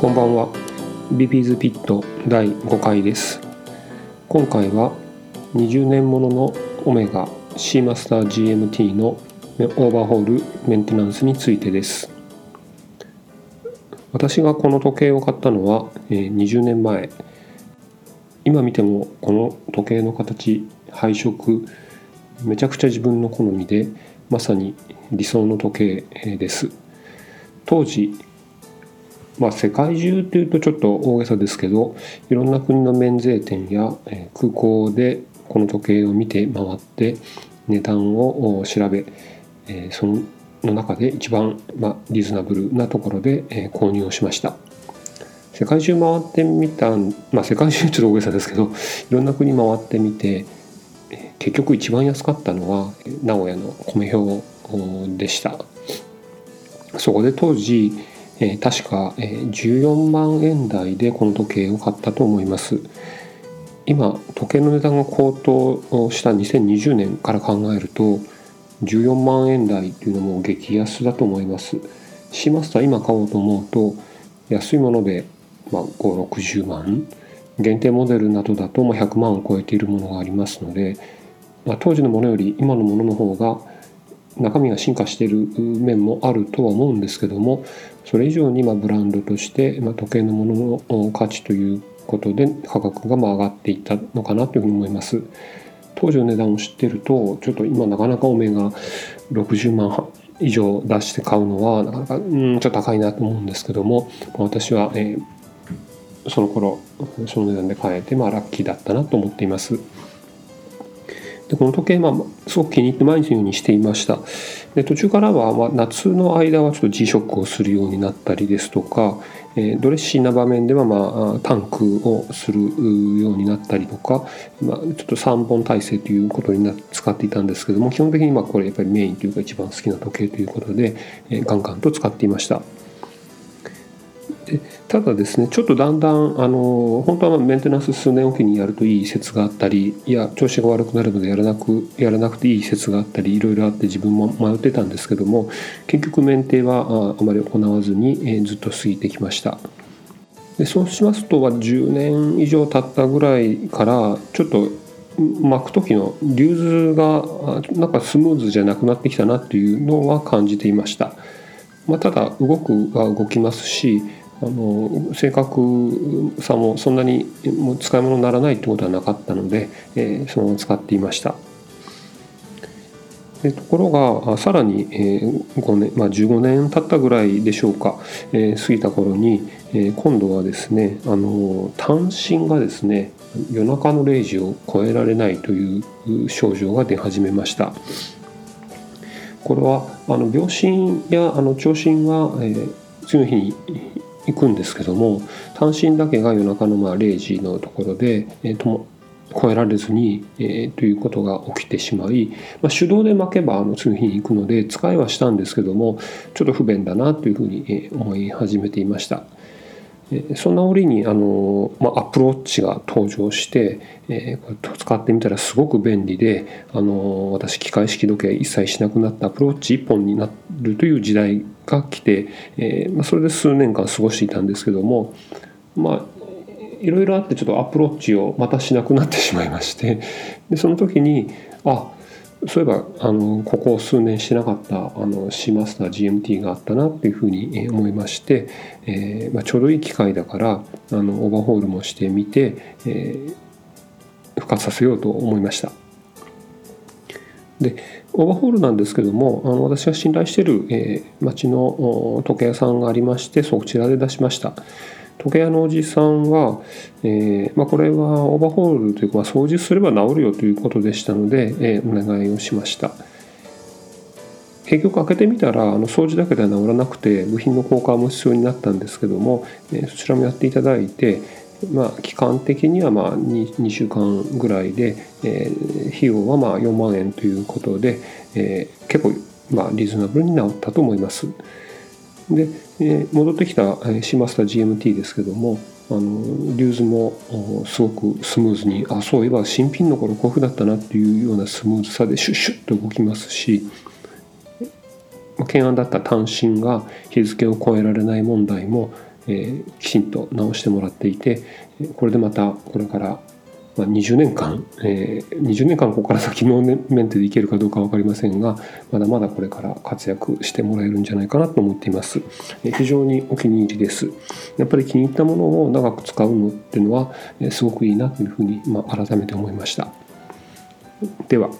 こんばんは。ビビーズピット第5回です。今回は20年もののオメガ C マスター GMT のオーバーホールメンテナンスについてです。私がこの時計を買ったのは20年前今見てもこの時計の形配色めちゃくちゃ自分の好みでまさに理想の時計です。当時まあ、世界中というとちょっと大げさですけどいろんな国の免税店や空港でこの時計を見て回って値段を調べその中で一番、ま、リーズナブルなところで購入をしました。世界中回ってみたまあ世界中ちょっと大げさですけどいろんな国回ってみて結局一番安かったのは名古屋の米表でした。そこで当時えー、確か、え、14万円台でこの時計を買ったと思います。今時計の値段が高騰した2020年から考えると14万円台っていうのも激安だと思います。しますと今買おうと思うと安いもので、まあ、560万限定モデルなどだと100万を超えているものがありますので、まあ、当時のものより今のものの方が中身が進化している面もあるとは思うんですけどもそれ以上にまブランドとして、ま時計のものの価値ということで価格がま上がっていったのかなというふうに思います。当時の値段を知ってるとちょっと今なかなかお目が60万以上出して買うのはなかなかうんちょっと高いなと思うんですけども私は、えー、その頃その値段で買えてまあラッキーだったなと思っています。でこの時計、まあ、すごく気に入って毎日のようにしていましたで途中からは、まあ、夏の間はちょっと G ショックをするようになったりですとか、えー、ドレッシーな場面では、まあ、タンクをするようになったりとか、まあ、ちょっと3本体制ということにな使っていたんですけども基本的にまあこれやっぱりメインというか一番好きな時計ということで、えー、ガンガンと使っていました。でただですねちょっとだんだんあの本当はメンテナンス数年おきにやるといい説があったりいや調子が悪くなるのでやらなくやらなくていい説があったりいろいろあって自分も迷ってたんですけども結局メンテはあまり行わずに、えー、ずっと過ぎてきました。でそうしますとは10年以上経ったぐらいからちょっと巻く時の流図がなんかスムーズじゃなくなってきたなっていうのは感じていました。まあ、ただ動くは動きますしあの正確さもそんなにもう使い物にならないってことはなかったので、えー、そのまま使っていましたで。ところがさらにえ5年、まあ、15年経ったぐらいでしょうか、えー、過ぎた頃に、えー、今度はですねあの単身がですね夜中の0時を超えられないという症状が出始めました。これはあの秒針やあの聴診は、えー、次の日に行くんですけども単身だけが夜中のまあ0時のところで、えー、とも超えられずに、えー、ということが起きてしまい、まあ、手動で巻けばあの次の日に行くので使いはしたんですけどもちょっと不便だなというふうに思い始めていました。そんな折にあの、まあ、 Apple Watchが登場して、えー、使ってみたらすごく便利であの私機械式時計一切しなくなった Apple Watch1本になっるという時代が来て、えーまあ、それで数年間過ごしていたんですけどもまあいろいろあってちょっと Apple Watchをまたしなくなってしまいましてでその時にあそういえばあのここ数年してなかったあの シーマスター GMT があったなっていうふうに思いまして、えーまあ、ちょうどいい機会だからあのオーバーホールもしてみて、えー、復活させようと思いました。でオーバーホールなんですけどもあの私が信頼している、えー、町の時計屋さんがありましてそちらで出しました。時計屋のおじさんは、えー、まあ、これはオーバーホールというか掃除すれば治るよということでしたので、えー、お願いをしました結局開けてみたらあの掃除だけでは治らなくて部品の交換も必要になったんですけども、え、そちらもやっていただいてまあ、期間的にはまあ 2, 2週間ぐらいで、えー、費用はまあ4万円ということで、えー、結構まあリーズナブルに治ったと思います。で、えー、戻ってきたシマスタ GMT ですけどもあのリューズもすごくスムーズにあそういえば新品の頃こういうふうだったなっていうようなスムーズさでシュッシュッと動きますし懸案だった単身が日付を超えられない問題もえ、きちんと直してもらっていてこれでまたこれからま、20年間、えー、20年間ここから先のメンテでいけるかどうか分かりませんがまだまだこれから活躍してもらえるんじゃないかなと思っています、え、非常にお気に入りです。やっぱり気に入ったものを長く使うのっていうのは、え、すごくいいなというふうに、ま、改めて思いました。では。